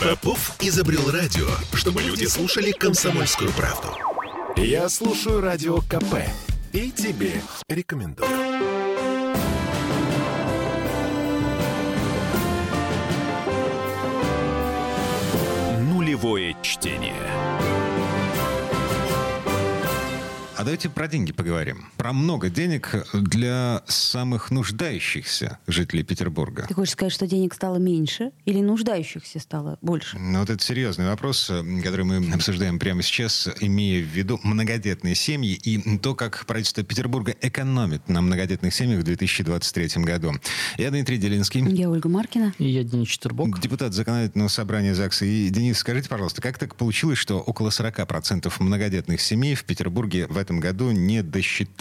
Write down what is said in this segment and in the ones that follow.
Попов изобрел радио, чтобы люди слушали комсомольскую правду. Я слушаю радио КП и тебе рекомендую. Нулевое чтение. А давайте про деньги поговорим. Про много денег для самых нуждающихся жителей Петербурга. Ты хочешь сказать, что денег стало меньше или нуждающихся стало больше? Ну, вот это серьезный вопрос, который мы обсуждаем прямо сейчас, имея в виду многодетные семьи и то, как правительство Петербурга экономит на многодетных семьях в 2023 году. Я Дмитрий Делинский. Я Ольга Маркина. И я Денис Четербок. Депутат законодательного собрания ЗАГСа. И, Денис, скажите, пожалуйста, как так получилось, что около 40% многодетных семей в Петербурге в этом году не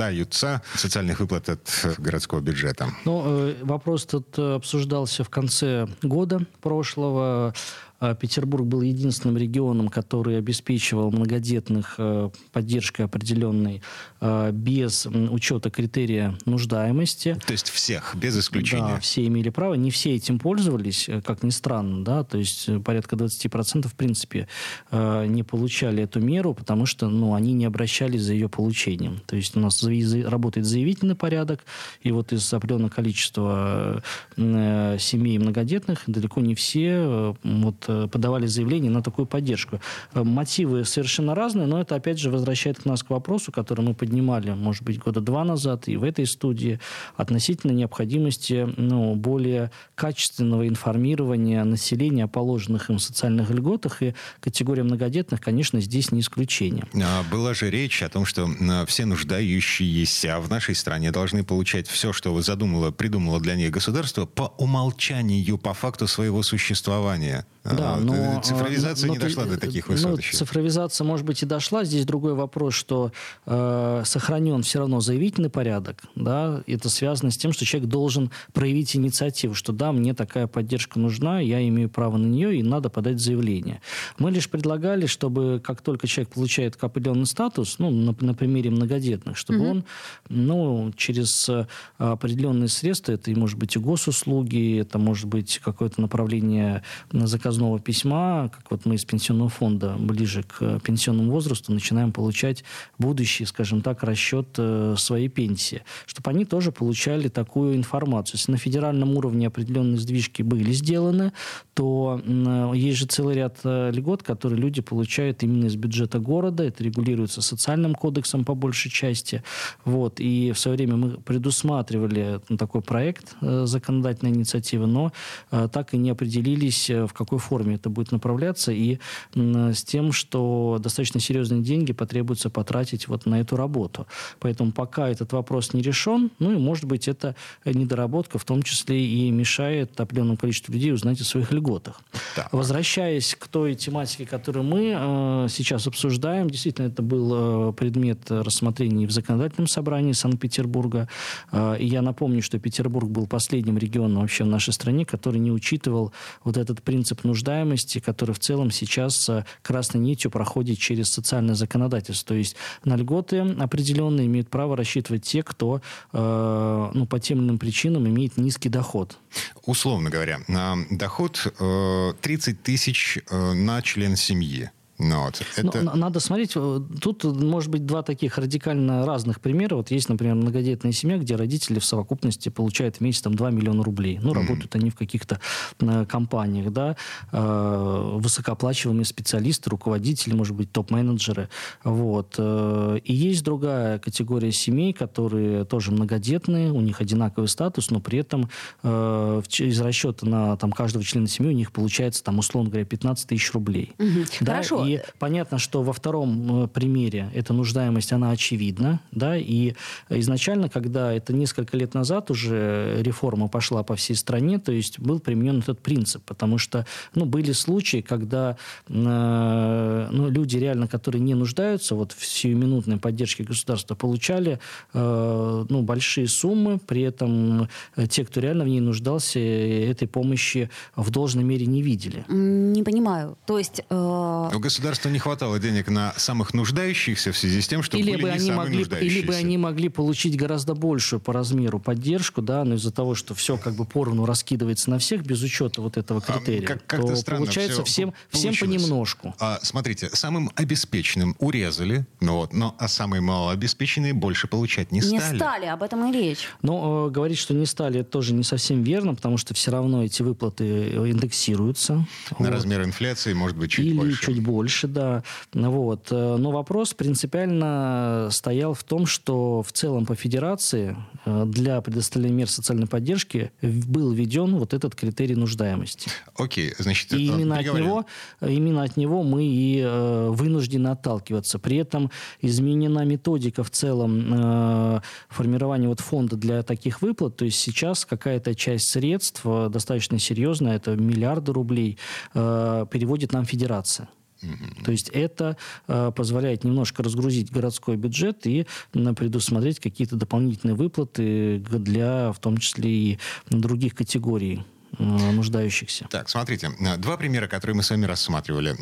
досчитаются социальных выплат от городского бюджета? Ну, э, вопрос тут э, обсуждался в конце года прошлого. А Петербург был единственным регионом, который обеспечивал многодетных э, поддержкой определенной э, без учета критерия нуждаемости. То есть всех, без исключения? Да, все имели право. Не все этим пользовались, э, как ни странно. Да? То есть порядка 20% в принципе не получали эту меру, потому что ну, они не обращались за ее получением. То есть у нас работает заявительный порядок, и вот из определенного количества семей многодетных далеко не все вот, подавали заявление на такую поддержку. Э, мотивы совершенно разные, но это, опять же, возвращает нас к вопросу, который мы поднимали, может быть, года два назад и в этой студии, относительно необходимости ну, более качественного информирования населения о положенных им социальных льготах, и категория многодетных, конечно, здесь не исключение. А была же речь о том, что все нуждающиеся в нашей стране должны получать все, что задумало, придумало для них государство по умолчанию, по факту своего существования. Да, а, но... Цифровизация но, не дошла до таких высот ну, еще. Цифровизация, может быть, и дошла. Здесь другой вопрос, что э, сохранен все равно заявительный порядок. Да? Это связано с тем, что человек должен проявить инициативу, что да, мне такая поддержка нужна, я имею право на нее, и надо подать заявление. Мы лишь предлагали, чтобы как только человек получает определенный статус, ну, на, на примере многодетных, чтобы угу. он ну, через э, определенные средства, это, может быть, и госуслуги, это может быть какое-то направление на заказного письма, как вот мы из пенсионного фонда ближе к пенсионному возрасту начинаем получать будущий, скажем так, расчет э, своей пенсии, чтобы они тоже получали такую информацию. Если на федеральном уровне определенные сдвижки были сделаны, то есть же целый ряд э, льгот, которые люди получают именно из бюджета города. Это регулируется социальным кодексом по большей части. Вот. И в свое время мы предусматривали такой проект э, законодательной инициативы, но так и не определились, в какой форме это будет направляться, и с тем, что достаточно серьезные деньги потребуется потратить вот на эту работу. Поэтому пока этот вопрос не решен, ну и, может быть, это недоработка в том числе и мешает определенному количеству людей узнать о своих льготах. Да. Возвращаясь к той тематике, которую мы э, сейчас обсуждаем, действительно, это был э, предмет рассмотрения в законодательном собрании Санкт-Петербурга. Э, и я напомню, что Петербург был последним регионом вообще в нашей стране, который не учитывал вот этот принцип нуждаемости, который в целом сейчас э, красной нитью проходит через социальное законодательство. То есть на льготы определенные имеют право рассчитывать те, кто э, ну, по тем или иным причинам имеет низкий доход. Условно говоря, доход 30 э, тысяч на член семьи. Ну, вот, это... Но, надо смотреть, э, тут может быть два таких радикально разных примера. Вот есть, например, многодетная семья, где родители в совокупности получают в месяц там, 2 миллиона рублей. Ну, работают mm-hmm. они в каких-то э, компаниях, да, э, высокооплачиваемые специалисты, руководители, может быть, топ-менеджеры. Вот. Э, и есть другая категория семей, которые тоже многодетные, у них одинаковый статус, но при этом э, из расчета на там, каждого члена семьи у них получается, там, условно говоря, 15 тысяч рублей. Mm-hmm. Да? Хорошо. И понятно, что во втором э, примере эта нуждаемость, она очевидна, да, и изначально, когда это несколько лет назад уже реформа пошла по всей стране, то есть был применен этот принцип, потому что, ну, были случаи, когда э, ну, люди реально, которые не нуждаются вот в сиюминутной поддержке государства, получали э, ну, большие суммы, при этом э, те, кто реально в ней нуждался, этой помощи в должной мере не видели. Не понимаю. То есть... Э... государству не хватало денег на самых нуждающихся в связи с тем, что или были бы не они самые могли, нуждающиеся. Или бы они могли получить гораздо большую по размеру поддержку, да, но из-за того, что все как бы поровну раскидывается на всех без учета вот этого А, критерия, как- как-то то странно получается всем, всем получилось. понемножку. А, смотрите, самым обеспеченным урезали, ну вот, но а самые малообеспеченные больше получать не Не стали. стали, об этом и речь. Но э, говорить, что не стали, это тоже не совсем верно, потому что все равно эти выплаты э, индексируются. На Вот. размер инфляции может быть чуть Или больше. чуть больше, да. Вот. Э, Но вопрос принципиально стоял в том, что в целом по федерации э, для предоставления мер социальной поддержки был введен вот этот критерий нуждаемости. Окей, значит, И э, именно от, него, именно от него мы и вынуждены отталкиваться. При этом изменена методика в целом формирования вот фонда для таких выплат. То есть сейчас какая-то часть средств, достаточно серьезная, это миллиарды рублей, переводит нам федерация. То есть это э, позволяет немножко разгрузить городской бюджет и предусмотреть какие-то дополнительные выплаты для, в том числе и других категорий э, нуждающихся. Так, смотрите, э, два примера, которые мы с вами рассматривали.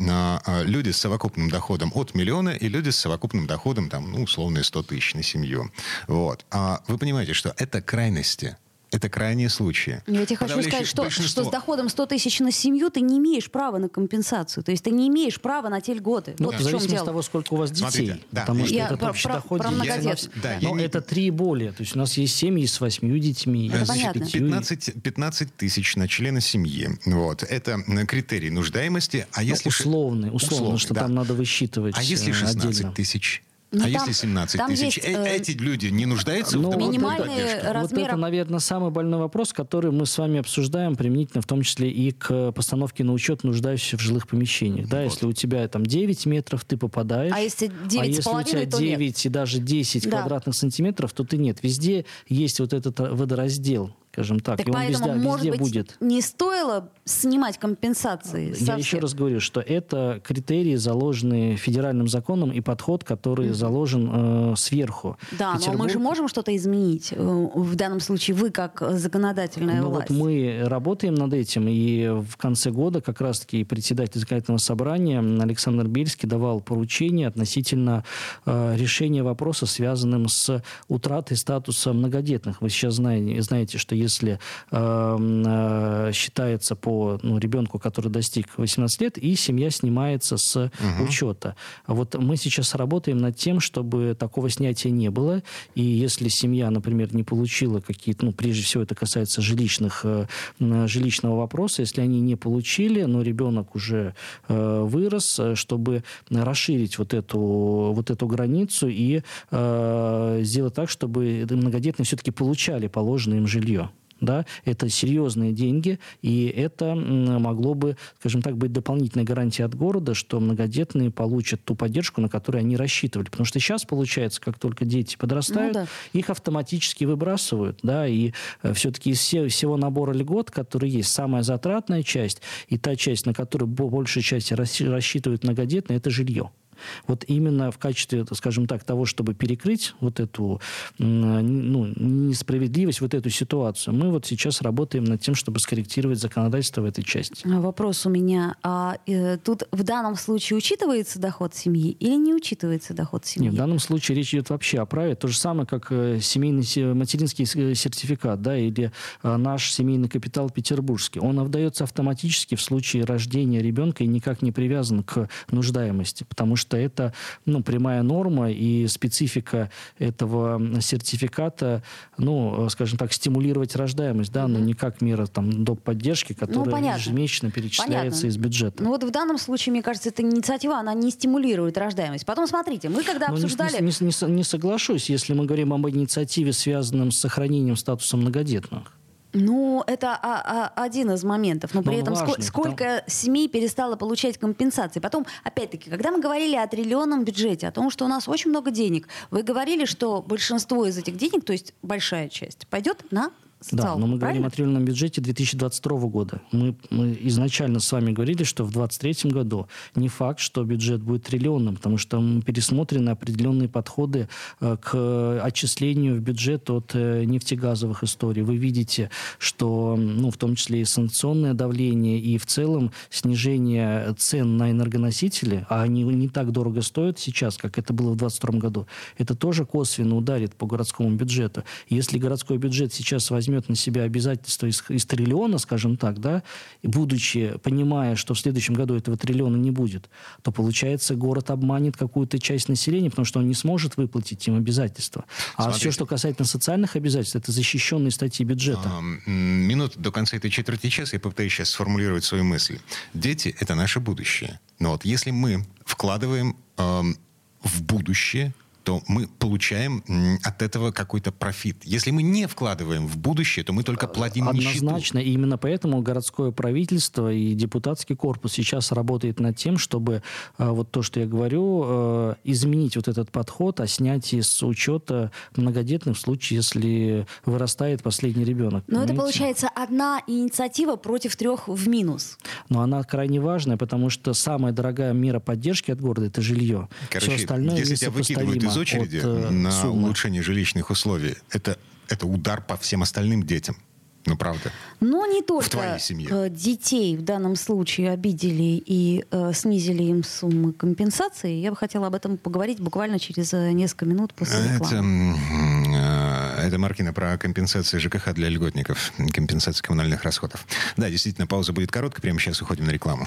Люди с совокупным доходом от миллиона и люди с совокупным доходом, там, ну, условно, 100 тысяч на семью. Вот. А вы понимаете, что это крайности. Это крайние случаи. Я тебе хочу сказать, что, большинство- что с доходом 100 тысяч на семью ты не имеешь права на компенсацию. То есть ты не имеешь права на те льготы. Ну, вот в в чем зависимости дело. от того, сколько у вас детей. Смотрите, да, потому что я этот про- общий про- доход про детей. многодетных. Да, я Но не- это три и более. То есть у нас есть семьи с восьмью детьми. Это понятно. пятью. 15, 15 тысяч на члена семьи. Вот. Это м, критерий нуждаемости. А Ну, если... ш- условный, условно, Условный, что да. там надо высчитывать А если э, 16 отдельно. тысяч? Ну, а там- если 17 там тысяч? есть, Э, э, Эти люди не нуждаются Ну, в Минимальные поддержке? Вот это, наверное, самый больной вопрос, который мы с вами обсуждаем применительно в том числе и к постановке на учет нуждающихся в жилых помещениях. Да, если у тебя там 9 метров, ты попадаешь. А если а 9 с если у тебя половиной, то нет. 9 и даже 10 Да. квадратных сантиметров, то ты нет. Везде есть вот этот водораздел, скажем так, Так и он поэтому, везде, может везде быть, будет. не стоило снимать компенсации Я еще всех? раз говорю, что это критерии, заложенные федеральным законом, и подход, который заложен э, сверху. Да, но мы Петербург- же можем что-то изменить. э, В данном случае вы как законодательная Ну власть. вот мы работаем над этим, и в конце года как раз-таки председатель законодательного собрания Александр Бельский давал поручение относительно э, решения вопроса, связанным с утратой статуса многодетных. Вы сейчас знаете, знаете что если э, э, считается по ну, ребенку, который достиг 18 лет, и семья снимается с учета. Вот мы сейчас работаем над тем, чтобы такого снятия не было, и если семья, например, не получила какие-то, ну, прежде всего это касается жилищных, э, жилищного вопроса, если они не получили, но ребенок уже э, вырос, э, чтобы расширить вот эту, вот эту границу и э, сделать так, чтобы многодетные все-таки получали положенное им жилье. Да, это серьезные деньги, и это могло бы, скажем так, быть дополнительной гарантией от города, что многодетные получат ту поддержку, на которую они рассчитывали. Потому что сейчас получается, как только дети подрастают, Ну да. их автоматически выбрасывают, да, и все-таки из все- всего набора льгот, которые есть, самая затратная часть и та часть, на которую бо- большая часть рассчитывают многодетные, это жилье. Вот именно в качестве, скажем так, того, чтобы перекрыть вот эту ну, несправедливость, вот эту ситуацию, мы вот сейчас работаем над тем, чтобы скорректировать законодательство в этой части. А Вопрос у меня. А э, тут в данном случае учитывается доход семьи или не учитывается доход семьи? Нет, в данном случае речь идет вообще о праве. То же самое, как э, семейный се- материнский э, сертификат, да, или э, наш семейный капитал петербургский. Он выдается автоматически в случае рождения ребенка и никак не привязан к нуждаемости, потому что это ну, прямая норма и специфика этого сертификата, ну, скажем так, стимулировать рождаемость, да, но не как мера там, доп. поддержки, которая Ну, понятно. ежемесячно перечисляется Понятно. из бюджета. Ну вот в данном случае, мне кажется, эта инициатива, она не стимулирует рождаемость. Потом смотрите, мы когда Ну, не- обсуждали... не, не со- не соглашусь, если мы говорим об инициативе, связанном с сохранением статуса многодетных. Ну, это а- а- один из моментов. Но при Но он этом ско- важный, сколько семей перестало получать компенсации. Потом, опять-таки, когда мы говорили о триллионном бюджете, о том, что у нас очень много денег, вы говорили, что большинство из этих денег, то есть большая часть, пойдет на Да, но мы правильно? говорим о триллионном бюджете 2022 года. Мы, мы изначально с вами говорили, что в 2023 году не факт, что бюджет будет триллионным, потому что пересмотрены определенные подходы э, к отчислению в бюджет от э, нефтегазовых историй. Вы видите, что, ну, в том числе и санкционное давление, и в целом снижение цен на энергоносители, а они не так дорого стоят сейчас, как это было в 2022 году, это тоже косвенно ударит по городскому бюджету. Если городской бюджет сейчас возьмет на себя обязательства из, из триллиона, скажем так, да, будучи, понимая, что в следующем году этого триллиона не будет, то получается город обманет какую-то часть населения, потому что он не сможет выплатить им обязательства. А Смотрите. все, что касательно социальных обязательств, это защищенные статьи бюджета. Минут до конца этой четверти часа я попытаюсь сейчас сформулировать свою мысль. Дети — это наше будущее. Но вот если мы вкладываем э, в будущее то мы получаем от этого какой-то профит. Если мы не вкладываем в будущее, то мы только э, платим Однозначно. Нищету. И именно поэтому городское правительство и депутатский корпус сейчас работает над тем, чтобы э, вот то, что я говорю, э, изменить вот этот подход о снятии с учета многодетных в случае, если вырастает последний ребенок. Но понимаете? это получается одна инициатива против трех в минус. Но она крайне важная, потому что самая дорогая мера поддержки от города – это жилье. Короче, Все остальное если тебя выкидывают из очереди от, э, на суммы. улучшение жилищных условий, это, это удар по всем остальным детям. Ну, правда. Но не только в твоей семье. Э, детей в данном случае обидели и э, снизили им суммы компенсации. Я бы хотела об этом поговорить буквально через э, несколько минут после рекламы. Это, это Маркина про компенсацию ЖКХ для льготников, компенсацию коммунальных расходов. Да, действительно, пауза будет короткая. Прямо сейчас уходим на рекламу.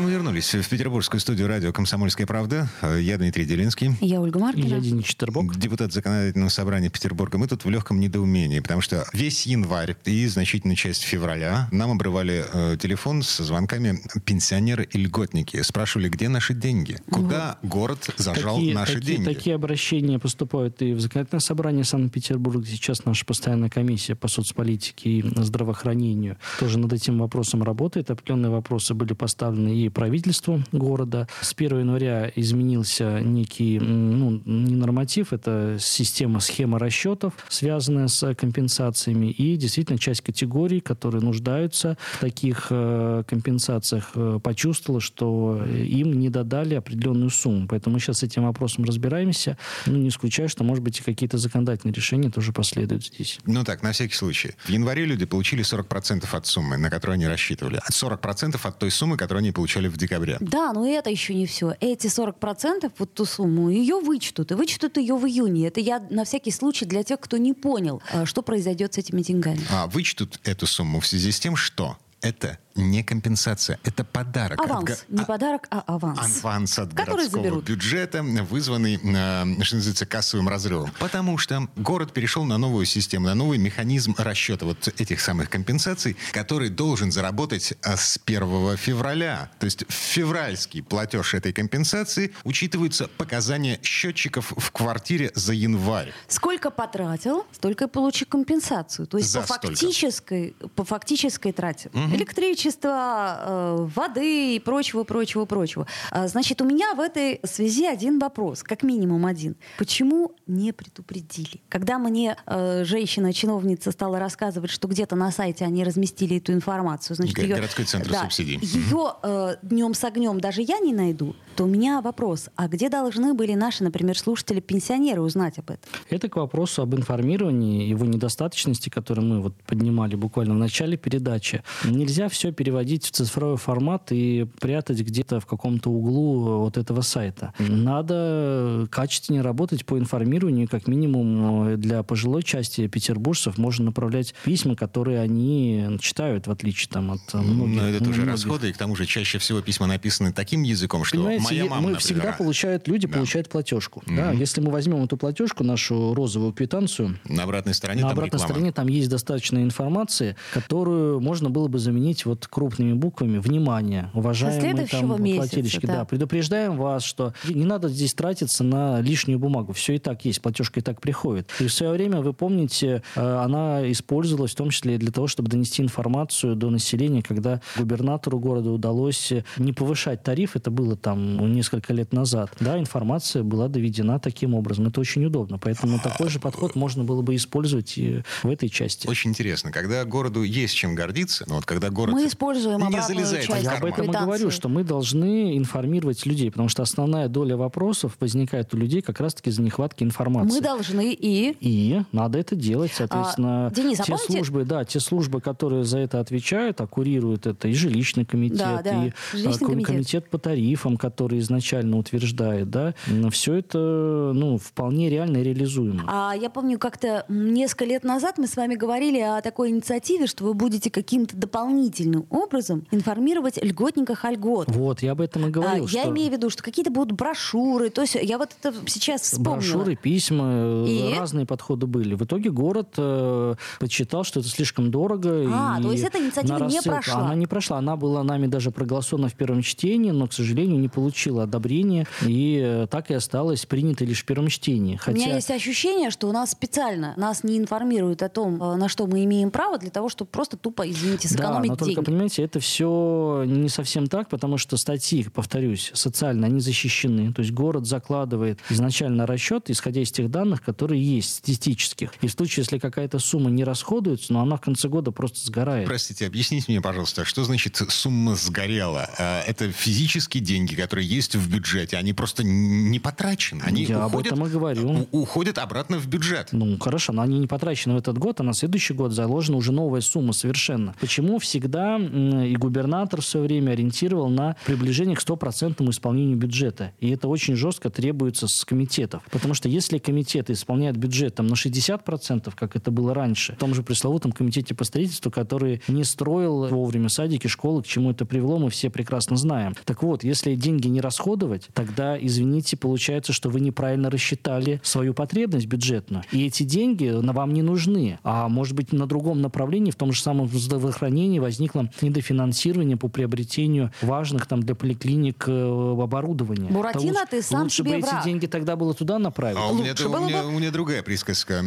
Мы вернулись в петербургскую студию радио «Комсомольская правда». Я Дмитрий Делинский. Я Ольга Маркина. Я Денис Четербок. Депутат законодательного собрания Петербурга. Мы тут в легком недоумении, потому что весь январь и значительную часть февраля нам обрывали э, телефон с звонками пенсионеры и льготники. Спрашивали, где наши деньги? Куда вот. город зажал такие, наши такие, деньги? Такие обращения поступают и в законодательное собрание Санкт-Петербурга. Сейчас наша постоянная комиссия по соцполитике и здравоохранению тоже над этим вопросом работает. Определенные вопросы были поставлены и правительству города. С 1 января изменился некий ну, не норматив, это система, схема расчетов, связанная с компенсациями. И действительно часть категорий, которые нуждаются в таких э, компенсациях, э, почувствовала, что им не додали определенную сумму. Поэтому мы сейчас с этим вопросом разбираемся. Ну, не исключаю, что, может быть, и какие-то законодательные решения тоже последуют здесь. Ну так, на всякий случай. В январе люди получили 40% от суммы, на которую они рассчитывали. 40% от той суммы, которую они получали в декабре. Да, но это еще не все. Эти 40%, вот ту сумму, ее вычтут. И вычтут ее в июне. Это я на всякий случай для тех, кто не понял, э, что произойдет с этими деньгами. А вычтут эту сумму в связи с тем, что это не компенсация, это подарок. Аванс. От, не подарок, а аванс. Аванс от Который городского заберут. бюджета, вызванный, э, что называется, кассовым разрывом. Потому что город перешел на новую систему, на новый механизм расчета вот этих самых компенсаций, который должен заработать э, с 1 февраля. То есть февральский платеж этой компенсации учитываются показания счетчиков в квартире за январь. Сколько потратил, столько и получи компенсацию. То есть по фактической, по фактической трате. Угу. Электричество, количество э, воды и прочего, прочего, прочего. А, значит, у меня в этой связи один вопрос, как минимум один. Почему не предупредили? Когда мне э, женщина-чиновница стала рассказывать, что где-то на сайте они разместили эту информацию, значит, Г- ее, городской центр да, субсидий. Ее э, днем с огнем даже я не найду, то у меня вопрос, а где должны были наши, например, слушатели-пенсионеры узнать об этом? Это к вопросу об информировании, его недостаточности, который мы вот поднимали буквально в начале передачи. Нельзя все переводить в цифровой формат и прятать где-то в каком-то углу вот этого сайта. Надо качественнее работать по информированию, как минимум для пожилой части петербуржцев можно направлять письма, которые они читают, в отличие там, от многих. Но это тоже расходы, и к тому же чаще всего письма написаны таким языком, что понимаете, Моя мама, мы например, всегда получают, люди да. получают платежку. Mm-hmm. Да? Если мы возьмем эту платежку, нашу розовую квитанцию... На обратной стороне На там обратной реклама. стороне там есть достаточно информации, которую можно было бы заменить вот крупными буквами. Внимание, уважаемые там месяца, плательщики. Да. да, предупреждаем вас, что не надо здесь тратиться на лишнюю бумагу. Все и так есть, платежка и так приходит. И в свое время, вы помните, э, она использовалась в том числе для того, чтобы донести информацию до населения, когда губернатору города удалось не повышать тариф, это было там несколько лет назад. Да, информация была доведена таким образом. Это очень удобно. Поэтому такой же подход можно было бы использовать и в этой части. Очень интересно. Когда городу есть чем гордиться, но вот когда город мы используем не залезает часть Я об этом и говорю, что мы должны информировать людей, потому что основная доля вопросов возникает у людей как раз-таки из-за нехватки информации. Мы должны и... И надо это делать, соответственно. А, Денис, а те помните... службы, да, те службы, которые за это отвечают, а курируют это и жилищный комитет, да, да. и жилищный комитет. комитет по тарифам, который изначально утверждает, да, все это, ну, вполне реально реализуемо. А я помню, как-то несколько лет назад мы с вами говорили о такой инициативе, что вы будете каким-то дополнительным образом информировать льготниках о льгот. Вот, я об этом и говорил. А, что... Я имею в виду, что какие-то будут брошюры, то есть я вот это сейчас вспомнила. Брошюры, письма, и? разные подходы были. В итоге город э, подсчитал, что это слишком дорого. А, то есть эта инициатива не прошла? Она не прошла. Она была нами даже проголосована в первом чтении, но, к сожалению, не получила одобрения и э, так и осталась принятой лишь в первом чтении. Хотя... У меня есть ощущение, что у нас специально нас не информируют о том, э, на что мы имеем право, для того, чтобы просто тупо, извините, сэкономить да, но только, понимаете, это все не совсем так, потому что статьи, повторюсь, социально, они защищены. То есть город закладывает изначально расчет, исходя из тех данных, которые есть, статистических. И в случае, если какая-то сумма не расходуется, но она в конце года просто сгорает. Простите, объясните мне, пожалуйста, что значит сумма сгорела? А, это физические деньги, которые есть в бюджете, они просто не потрачены. Они Я уходят, об этом и говорю. Уходят обратно в бюджет. Ну, хорошо, но они не потрачены в этот год, а на следующий год заложена уже новая сумма совершенно. Почему всегда и губернатор все время ориентировал на приближение к стопроцентному исполнению бюджета? И это очень жестко требуется с комитетов. Потому что если комитеты исполняют бюджет там, на 60%, как это было раньше, в том же пресловутом комитете по строительству, который не строил вовремя садики, школы, к чему это привело, мы все прекрасно знаем. Так вот, если деньги не расходовать, тогда, извините, получается, что вы неправильно рассчитали свою потребность бюджетную. И эти деньги на вам не нужны. А может быть, на другом направлении, в том же самом здравоохранении возникло недофинансирование по приобретению важных там для поликлиник э, оборудования. Буратино, ты сам лучше себе бы враг. эти деньги тогда было туда направить. А у меня, у, меня, у меня другая присказка.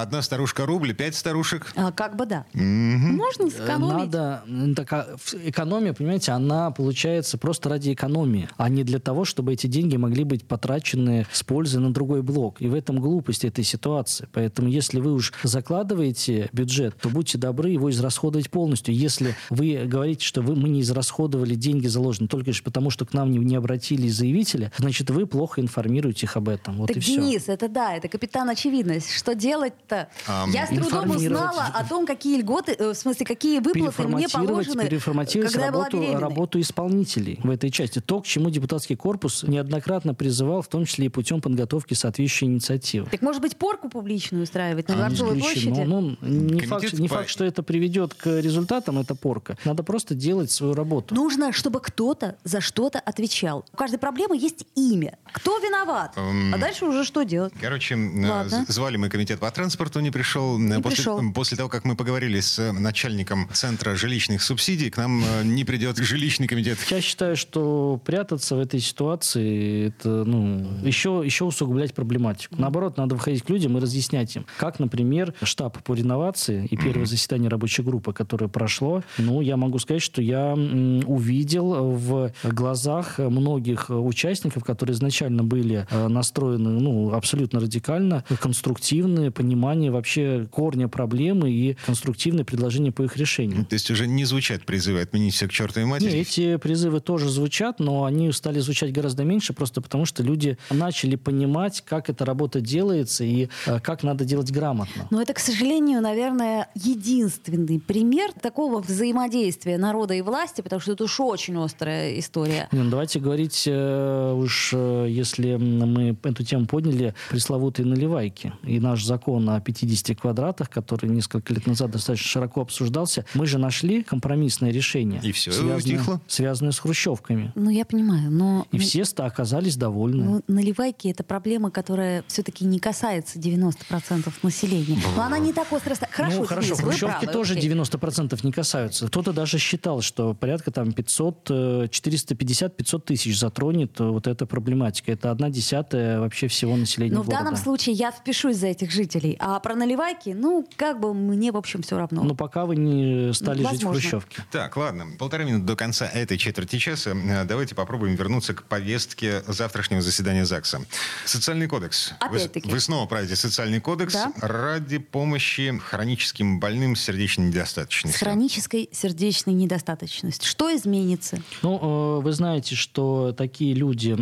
Одна старушка рубль, пять старушек. А, как бы да. Угу. Можно сэкономить. Надо, такая, экономия, понимаете, она получается просто ради экономии, а не для того, чтобы эти деньги могли быть потрачены с пользой на другой блок. И в этом глупость этой ситуации. Поэтому если вы уж закладываете бюджет, то будьте добры его израсходовать полностью. Если вы говорите, что вы, мы не израсходовали деньги заложенные только лишь потому, что к нам не, не обратились заявители, значит, вы плохо информируете их об этом. Вот так, и Денис, все. это да, это капитан очевидность. Что делать-то? Um, Я с трудом узнала о том, какие льготы, э, в смысле, какие выплаты мне положены, переформатировать когда работу, я была работу исполнителей в этой части. То, к чему депутатский корпус неоднократно призывал, в том числе и путем подготовки соответствующей инициативы. Так, может быть, порку публичную устраивать на Дворцовой площади? Ну, не, факт, не факт, что это приведет к результатам, это порка. Надо просто делать свою работу. Нужно, чтобы кто-то за что-то отвечал. У каждой проблемы есть имя. Кто виноват? Um, а дальше уже что делать? Короче, э, Ладно. звали мы комитет по транспорту, не пришел. Не после, пришел. после того, как мы поговорили с начальником Центра жилищных субсидий, к нам э, не придет жилищный комитет. Я считаю, что прятаться в этой ситуации, это, ну, еще, еще усугублять проблематику. Наоборот, надо выходить к людям и разъяснять им, как, например, штаб по реновации и первое заседание рабочей группы, которое прошло, ну, я могу сказать, что я увидел в глазах многих участников, которые изначально были э, настроены, ну, абсолютно радикально, конструктивное понимание вообще корня проблемы и конструктивное предложение по их решению. То есть уже не звучат призывы отменить все к чертовой матери? Нет, эти призывы тоже звучат, но они стали звучать гораздо меньше, просто потому что люди начали понимать, как эта работа делается и э, как надо делать грамотно. Но это, к сожалению, наверное, единственный пример такого взаимодействия народа и власти, потому что это уж очень острая история. Ну, давайте говорить э, уж, э, если мы эту тему подняли, пресловутые наливайки. И наш закон о 50 квадратах, который несколько лет назад достаточно широко обсуждался, мы же нашли компромиссное решение. И все, связанное, утихло? Связанное с хрущевками. Ну, я понимаю. Понимаю, но... И все оказались довольны. Ну, наливайки — это проблема, которая все-таки не касается 90% населения. Но она не так остро... Хорошо, ну, хорошо, хрущевки тоже 90% не касаются. Кто-то даже считал, что порядка там 500, 450-500 тысяч затронет вот эта проблематика. Это одна десятая вообще всего населения Но города. в данном случае я впишусь за этих жителей. А про наливайки, ну, как бы мне, в общем, все равно. Ну, пока вы не стали Возможно. жить в хрущевке. Так, ладно. Полторы минуты до конца этой четверти часа. Э, давайте попробуем вернуться к повестке завтрашнего заседания ЗАГСа. Социальный кодекс. Опять-таки. Вы, вы снова правите социальный кодекс да? ради помощи хроническим больным с сердечной недостаточностью. С хронической сердечной недостаточностью. Что изменится? Ну, э, вы знаете, что такие люди,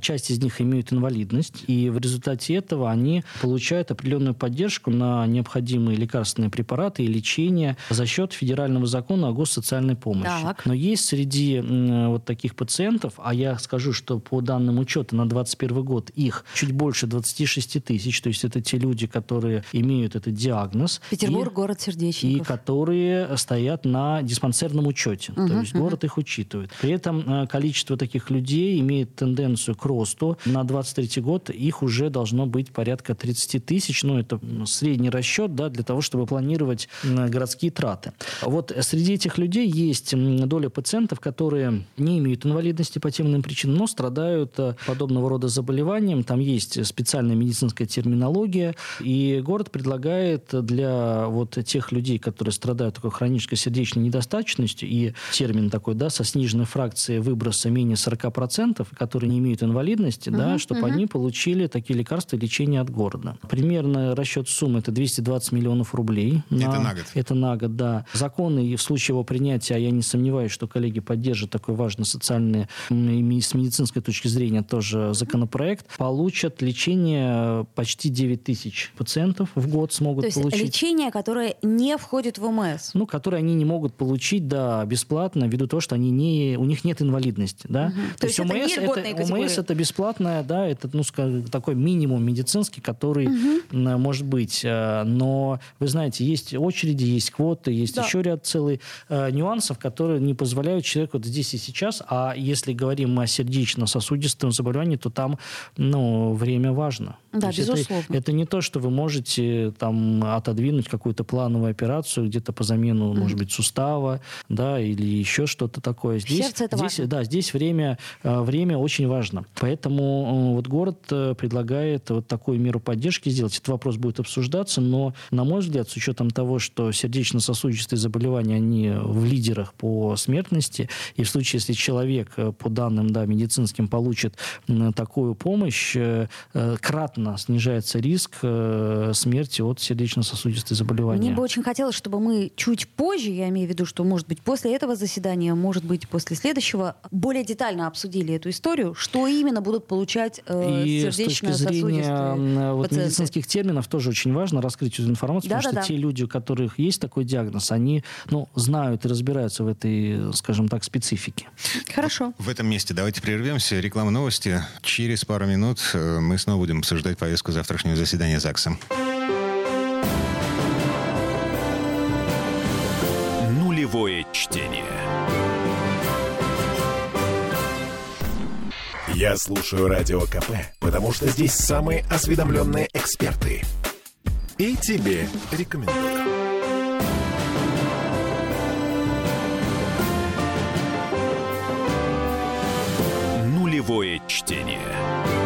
часть из них имеют инвалидность, и в результате этого они получают определенную поддержку на необходимые лекарственные препараты и лечение за счет федерального закона о госсоциальной помощи. Так. Но есть среди вот таких пациентов, а я скажу, что по данным учета на 2021 год их чуть больше 26 тысяч, то есть это те люди, которые имеют этот диагноз. Петербург и, город сердечников. И которые стоят на диспансерном учете, угу, то есть угу. город их учитывает. При этом э, количество таких людей имеет тенденцию к росту. На 23 год их уже должно быть порядка 30 тысяч, ну это средний расчет, да, для того, чтобы планировать городские траты. Вот среди этих людей есть доля пациентов, которые не имеют инвалидности по тем иным причинам, но страдают э, подобного рода заболеванием. Там есть специальная медицинская терминология, и город предлагает для вот тех людей, которые страдают такой хронической сердечной недостаточностью, и термин такой, да, со сниженной фракцией выброса менее 40%, которые не имеют инвалидности, угу, да, чтобы угу. они получили такие лекарства и лечение от города. Примерно расчет суммы это 220 миллионов рублей. На, это на год? Это на год, да. Законы и в случае его принятия, я не сомневаюсь, что коллеги поддержат такой важный социальный и с медицинской точки зрения тоже законопроект, получат лечение почти 9 тысяч пациентов в год смогут То есть получить. лечение, которое не входит в ОМС? Ну, которое они не могут получить, да, бесплатно, ввиду того, что они не, у них нет инвалидности, да. Угу. То, То есть, есть ОМС, это, это, ОМС это бесплатное, да, это, ну, такой минимум медицинский, который угу. может быть. Э, но, вы знаете, есть очереди, есть квоты, есть да. еще ряд целый э, нюансов, которые не позволяют человеку вот здесь и сейчас, а если говорим о сердечно-сосудистом заболевании, то там, ну, время важно. Да, безусловно. Это, это не то, что вы можете там отодвинуть какую-то плановую операцию где-то по замену, mm-hmm. может быть, сустава, да, или еще что-то такое. Здесь, Сердце это здесь, важно. Да, здесь время, э, время очень важно. Поэтому вот город предлагает вот такую меру поддержки сделать. Этот вопрос будет обсуждаться, но, на мой взгляд, с учетом того, что сердечно-сосудистые заболевания, они в лидерах по смертности, и в случае, если человек, э, по данным да, медицинским, получит такую помощь, э, э, кратно снижается риск смерти от сердечно-сосудистой заболевания. Мне бы очень хотелось, чтобы мы чуть позже, я имею в виду, что, может быть, после этого заседания, может быть, после следующего, более детально обсудили эту историю, что именно будут получать э, сердечно-сосудистые вот медицинских терминов тоже очень важно раскрыть эту информацию, да, потому да, что да. те люди, у которых есть такой диагноз, они ну, знают и разбираются в этой, скажем так, специфике. Хорошо. В этом месте давайте прервемся. Реклама новости. Через пару минут э, мы снова будем обсуждать повестку завтрашнего заседания ЗАГСа. Нулевое чтение. Я слушаю Радио КП, потому что здесь самые осведомленные эксперты. И тебе рекомендую. Чтение.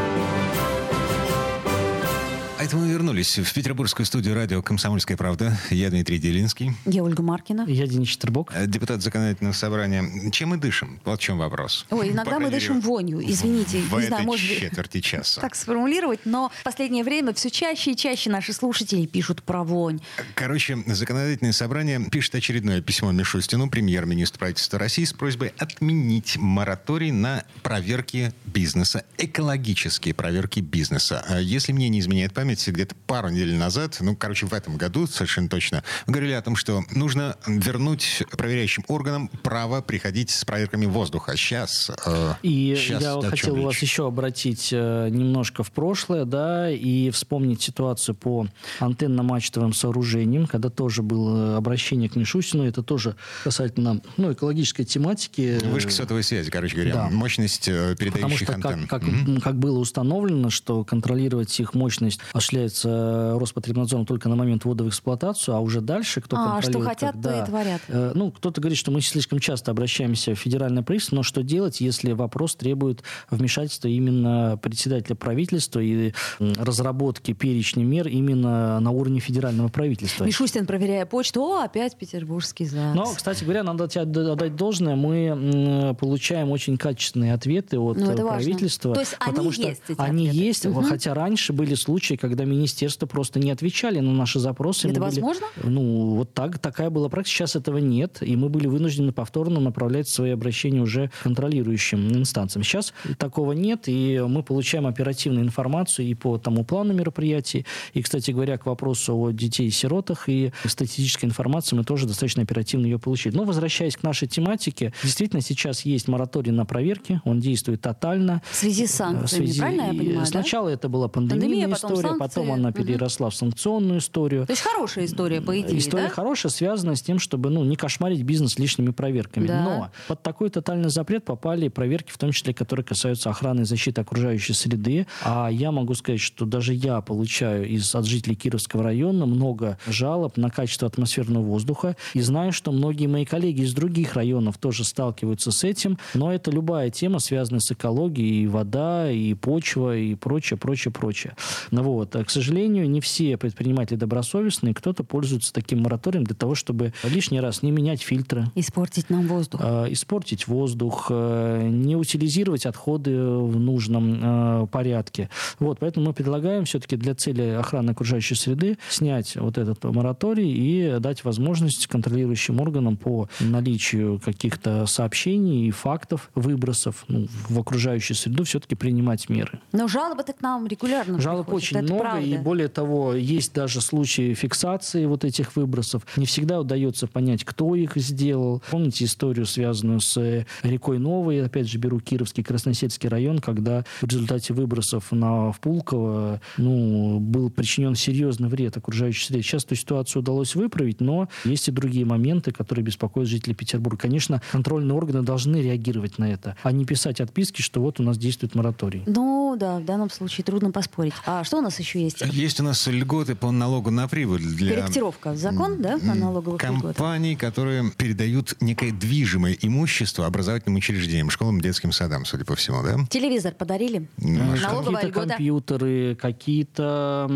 Это мы вернулись в петербургскую студию радио «Комсомольская правда». Я Дмитрий Делинский. Я Ольга Маркина. Я Денис Четербок. Э, депутат законодательного собрания. Чем мы дышим? Вот в чем вопрос. Ой, иногда По мы дышим вонью, извините. В, не в знаю, может четверти часа. Так сформулировать, но в последнее время все чаще и чаще наши слушатели пишут про вонь. Короче, законодательное собрание пишет очередное письмо Мишустину, премьер-министру правительства России, с просьбой отменить мораторий на проверки бизнеса, экологические проверки бизнеса. А если мне не изменяет память, память, где-то пару недель назад, ну, короче, в этом году совершенно точно, говорили о том, что нужно вернуть проверяющим органам право приходить с проверками воздуха. Сейчас... Э, и сейчас я хотел речь? вас еще обратить э, немножко в прошлое, да, и вспомнить ситуацию по антенно-мачтовым сооружениям, когда тоже было обращение к Мишустину, это тоже касательно ну, экологической тематики. Вышка сотовой связи, короче говоря, да. мощность э, передающих Потому что, антенн. Как, как, mm-hmm. как было установлено, что контролировать их мощность осуществляется Роспотребнадзором только на момент ввода в эксплуатацию, а уже дальше кто а, контролирует... что хотят, когда, то и творят. Э, ну, кто-то говорит, что мы слишком часто обращаемся в федеральное правительство, но что делать, если вопрос требует вмешательства именно председателя правительства и разработки перечня мер именно на уровне федерального правительства? Мишустин, проверяя почту, о, опять петербургский ЗАГС. Но, кстати говоря, надо тебе отдать должное, мы получаем очень качественные ответы от ну, правительства. То есть потому они что есть эти Они ответы. есть, угу. хотя раньше были случаи, когда министерство просто не отвечали на наши запросы. Это возможно? Были, ну, вот так, такая была практика. Сейчас этого нет, и мы были вынуждены повторно направлять свои обращения уже контролирующим инстанциям. Сейчас такого нет, и мы получаем оперативную информацию и по тому плану мероприятий, и, кстати говоря, к вопросу о детей-сиротах и статистической информации мы тоже достаточно оперативно ее получили. Но, возвращаясь к нашей тематике, действительно сейчас есть мораторий на проверки, он действует тотально. В связи с санкциями, связи... правильно я понимаю? Сначала да? это была пандемийная Пандемия, история, потом, потом она переросла угу. в санкционную историю. То есть хорошая история, по идее, История да? хорошая, связана с тем, чтобы ну, не кошмарить бизнес лишними проверками. Да. Но под такой тотальный запрет попали проверки, в том числе, которые касаются охраны и защиты окружающей среды. А я могу сказать, что даже я получаю из, от жителей Кировского района много жалоб на качество атмосферного воздуха. И знаю, что многие мои коллеги из других районов тоже сталкиваются с этим. Но это любая тема, связанная с экологией, и вода, и почва, и прочее, прочее, прочее. Ну вот. А, к сожалению, не все предприниматели добросовестные. Кто-то пользуется таким мораторием для того, чтобы лишний раз не менять фильтры. Испортить нам воздух. Э, испортить воздух, э, не утилизировать отходы в нужном э, порядке. Вот. Поэтому мы предлагаем все-таки для цели охраны окружающей среды снять вот этот мораторий и дать возможность контролирующим органам по наличию каких-то сообщений и фактов выбросов ну, в окружающую среду все-таки принимать меры. Но жалобы-то к нам регулярно Жалоб приходят. очень Это много, правда. и более того, есть даже случаи фиксации вот этих выбросов. Не всегда удается понять, кто их сделал. Помните историю, связанную с э, рекой Новой, опять же, беру Кировский, Красносельский район, когда в результате выбросов на в Пулково ну, был причинен серьезный вред окружающей среде. Сейчас эту ситуацию удалось выправить, но есть и другие моменты, которые беспокоят жителей Петербурга. Конечно, контрольные органы должны реагировать на это, а не писать отписки, что вот у нас действует мораторий. Ну да, в данном случае трудно поспорить. А что у нас еще есть? Есть у нас льготы по налогу на прибыль для... Корректировка закон, да, на налоговых Компаний, льготах. которые передают некое движимое имущество образовательным учреждениям, школам, детским садам, судя по всему, да? Телевизор подарили? Ну, Налоговая какие-то льгота? компьютеры, какие-то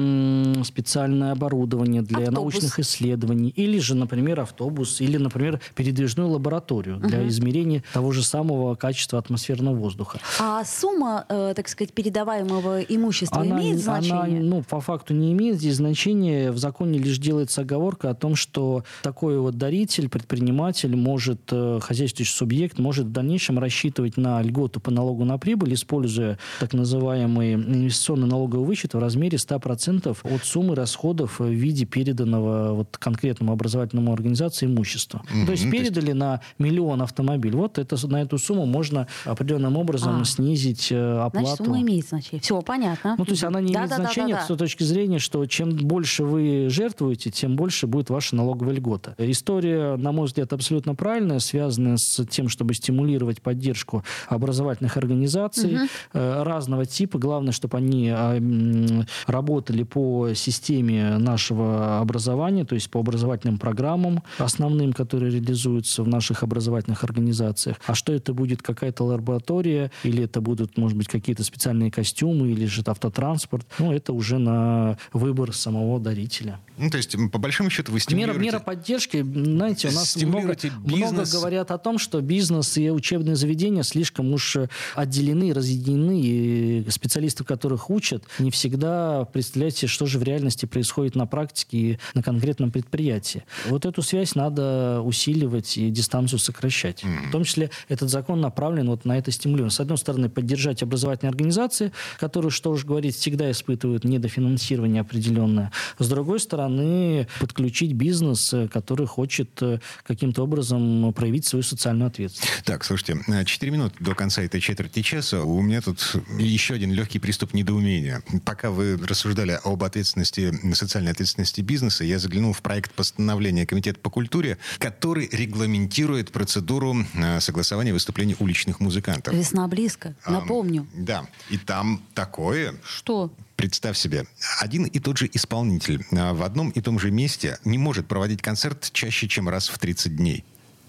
специальное оборудование для автобус. научных исследований. Или же, например, автобус, или, например, передвижную лабораторию для угу. измерения того же самого качества атмосферного воздуха. А сумма, э, так сказать, передаваемого имущества она, имеет значение? Она, ну, по факту не имеет здесь значения. В законе лишь делается оговорка о том, что такой вот даритель, предприниматель может, э, хозяйствующий субъект может в дальнейшем рассчитывать на льготу по налогу на прибыль, используя так называемый инвестиционный налоговый вычет в размере 100% от суммы расходов в виде переданного вот конкретному образовательному организации имущества. Mm-hmm. То есть передали на миллион автомобиль. Вот это, на эту сумму можно определенным образом а. снизить э, оплату. Значит, сумма имеет значение. Все, понятно. Ну, то есть она не да, имеет да, значения да, да, да. с той точки зрения, что чем больше вы жертвуете, тем больше будет ваша налоговая льгота. История, на мой взгляд, абсолютно правильная, связанная с тем, чтобы стимулировать поддержку образовательных организаций угу. разного типа. Главное, чтобы они а, работали по системе нашего образования, то есть по образовательным программам основным, которые реализуются в наших образовательных организациях. А что это будет, какая-то лаборатория, или это будут, может быть, какие-то специальные костюмы, или же автотранспорт, ну, это уже на выбор самого дарителя. Ну, то есть, по большому счету, вы стимулируете... Мера, мера поддержки, знаете, у нас много, много говорят о том, что бизнес и учебные заведения слишком уж отделены, разъединены, и специалистов, которых учат, не всегда представляете, что же в реальности происходит на практике и на конкретном предприятии. Вот эту связь надо усиливать и дистанцию сокращать. Mm-hmm. В том числе этот закон направлен вот на это стимулирование. С одной стороны, поддержать образовательные организации, которые, что уж говорить, всегда испытывают недофинансирование определенное. С другой стороны, подключить бизнес, э, который хочет э, каким-то образом проявить свою социальную ответственность. Так, слушайте, 4 минуты до конца этой четверти часа. У меня тут еще один легкий приступ недоумения. Пока вы рассуждали об ответственности, социальной ответственности бизнеса, я заглянул в проект постановления Комитета по культуре, который регламентирует процедуру согласования выступлений уличных музыкантов. Весна близко, напомню. А, да, и там такое... Что? Представь себе, один и тот же исполнитель а, в одном и том же месте не может проводить концерт чаще, чем раз в 30 дней.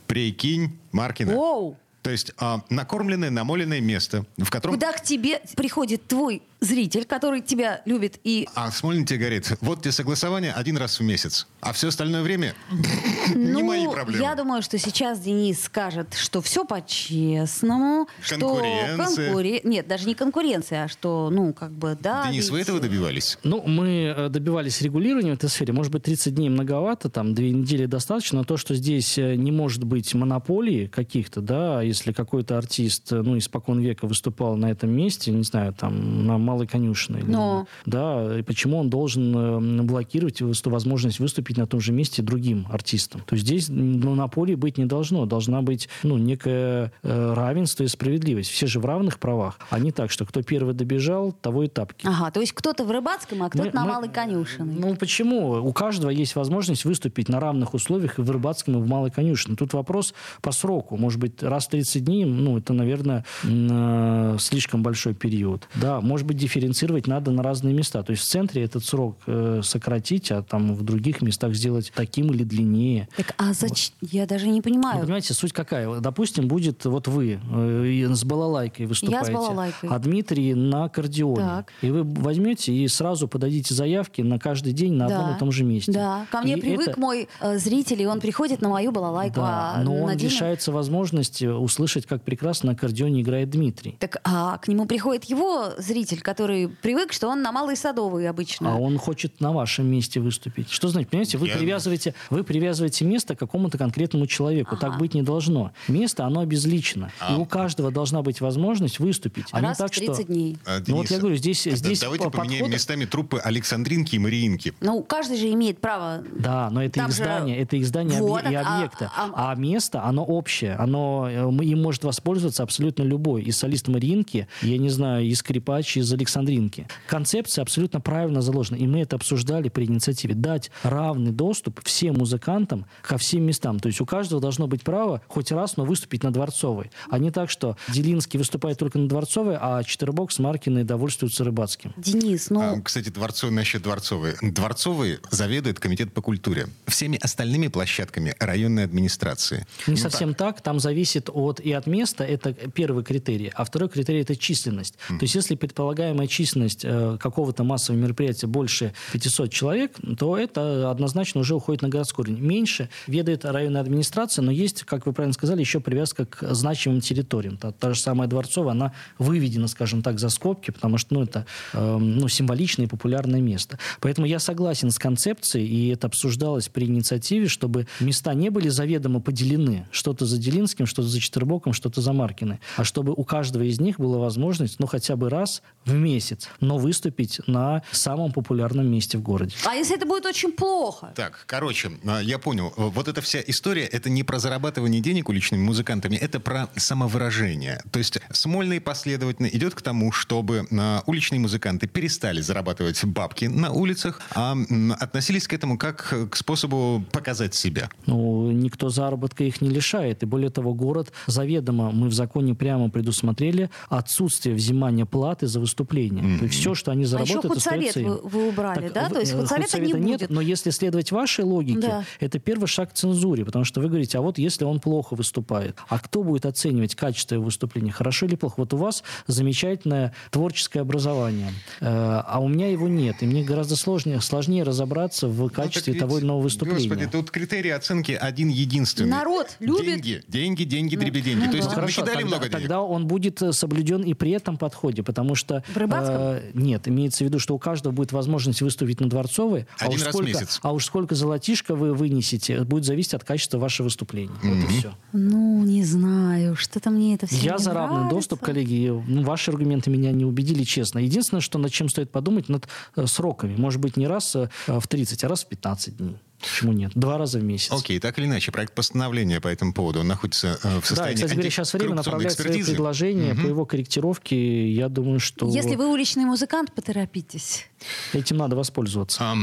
Прикинь, Маркина. Оу! То есть а, накормленное, намоленное место, в котором... Куда к тебе приходит твой зритель, который тебя любит и... А Смолин тебе говорит, вот тебе согласование один раз в месяц, а все остальное время ну, не мои проблемы. Я думаю, что сейчас Денис скажет, что все по-честному. Конкуренция. Что конкуре... Нет, даже не конкуренция, а что, ну, как бы, да. Денис, вы этого добивались? Ну, мы э, добивались регулирования в этой сфере. Может быть, 30 дней многовато, там, две недели достаточно, но то, что здесь э, не может быть монополии каких-то, да, если какой-то артист, э, ну, испокон века выступал на этом месте, не знаю, там, на малой конюшной. Но... Да, и почему он должен э, блокировать возможность выступить на том же месте другим артистам? То есть здесь монополии быть не должно. Должна быть ну, некое э, равенство и справедливость. Все же в равных правах, а не так, что кто первый добежал, того и тапки. Ага, то есть кто-то в Рыбацком, а кто-то мы, на мы, Малой Конюшиной. Ну почему? У каждого есть возможность выступить на равных условиях и в Рыбацком, и в Малой Конюшиной. Тут вопрос по сроку. Может быть, раз в 30 дней, ну, это, наверное, э, слишком большой период. Да, может быть, дифференцировать надо на разные места. То есть в центре этот срок э, сократить, а там в других местах сделать таким или длиннее. Так, а зачем? Вот. Я даже не понимаю. Вы понимаете, суть какая? Допустим, будет вот вы э, с балалайкой выступаете. Я с балалайкой. А Дмитрий на аккордеоне. Так. И вы возьмете и сразу подадите заявки на каждый день на да. одном и том же месте. Да, ко мне и привык это... мой э, зритель, и он приходит на мою балалайку. Да, а но он Дина... лишается возможности услышать, как прекрасно на аккордеоне играет Дмитрий. Так, а к нему приходит его зритель, который привык, что он на Малой Садовой обычно. А он хочет на вашем месте выступить. Что значит, понимаете, вы, Я... привязываете, вы привязываете место к какому-то конкретному человеку. Ага. Так быть не должно. Место, оно обезлично. А. И у каждого должна быть возможность выступить. А Раз не так, в 30 что... дней. А, ну вот я говорю, здесь, а, здесь Давайте подходы... поменяем местами трупы Александринки и Мариинки. Ну, каждый же имеет право... Да, но это Там их здание, это их здание вот, и а, объекта. А, а... а место, оно общее. Оно, э, им может воспользоваться абсолютно любой. И солист Мариинки, я не знаю, и скрипач из Александринки. Концепция абсолютно правильно заложена. И мы это обсуждали при инициативе. Дать равный доступ всем музыкантам ко всем местам. То есть у каждого должно быть право хоть раз, но выступить на Дворцовой. А не так, что Делинский выступает только на Дворцовой, а Четвербокс, Маркины довольствуются Рыбацким. Денис, ну... А, кстати, Дворцовый насчет Дворцовой. Дворцовый заведует комитет по культуре. Всеми остальными площадками районной администрации. Не ну, совсем так. так. Там зависит от и от места. Это первый критерий. А второй критерий – это численность. Mm. То есть если предполагаемая численность э, какого-то массового мероприятия больше 500 человек, то это однозначно уже уходит на городской уровень. Меньше ведает районная администрация, но есть, как вы правильно сказали, еще привязка к значимым территориям. Та, та же самая Дворцовая, она выведена, скажем так, за скобки, потому что ну, это э, ну, символичное и популярное место. Поэтому я согласен с концепцией, и это обсуждалось при инициативе, чтобы места не были заведомо поделены. Что-то за Делинским, что-то за Четвербоком, что-то за Маркиной. А чтобы у каждого из них была возможность, ну, хотя бы раз в месяц, но выступить на самом популярном месте в городе. А если это будет очень плохо? Так, короче, а, я понял. Вот эта вся история, это не про зарабатывание денег уличными музыкантами, это про самовыражение. То есть Смольный последовательно идет к тому, чтобы а, уличные музыканты перестали зарабатывать бабки на улицах, а относились к этому как к способу показать себя. Ну, никто заработка их не лишает. И более того, город заведомо, мы в законе прямо предусмотрели отсутствие взимания платы за выступление. Mm-hmm. То есть все, что они заработают, а еще худсовет вы, вы убрали, так, да? То есть худсовета, худсовета не нет, будет. но если следовать вашей логике, да. это первый шаг к цензуре, потому что вы говорите, а вот если он плохо выступает, а кто будет оценивать качество его выступления, хорошо или плохо? Вот у вас замечательное творческое образование, э, а у меня его нет, и мне гораздо сложнее, сложнее разобраться в ну, качестве ну, того или иного выступления. Господи, тут критерий оценки один единственный. Народ любит. Деньги, деньги, деньги, ну, дребеденьги. Ну, То есть да. Хорошо, тогда, много денег. Тогда он будет соблюден и при этом подходе, потому что В Рыбацком? Э, нет, имеется в виду, что у каждого будет возможность выступить на Дворцовой. А Один а уж раз сколько, в месяц. А уж сколько золотишко вы вынесете, будет зависеть от качества вашего выступления. Mm-hmm. Вот и все. Ну, не знаю, что-то мне это все Я за равный нравится. доступ, коллеги. Ну, ваши аргументы меня не убедили, честно. Единственное, что над чем стоит подумать, над э, сроками. Может быть, не раз э, в 30, а раз в 15 дней. Почему нет? Два раза в месяц. Окей, так или иначе, проект постановления по этому поводу он находится э, в состоянии Да, кстати говоря, сейчас время направлять свои предложения угу. по его корректировке. Я думаю, что... Если вы уличный музыкант, поторопитесь. Этим надо воспользоваться. А, а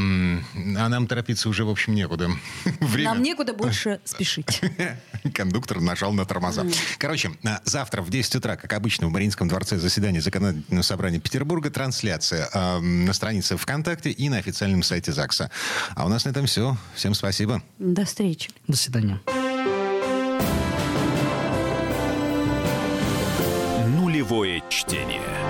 нам торопиться уже, в общем, некуда. Время. Нам некуда больше спешить. Кондуктор нажал на тормоза. Короче, а, завтра в 10 утра, как обычно, в Мариинском дворце заседание законодательного собрания Петербурга, трансляция э, на странице ВКонтакте и на официальном сайте ЗАГСа. А у нас на этом все. Всем спасибо. До встречи. До свидания. Нулевое чтение.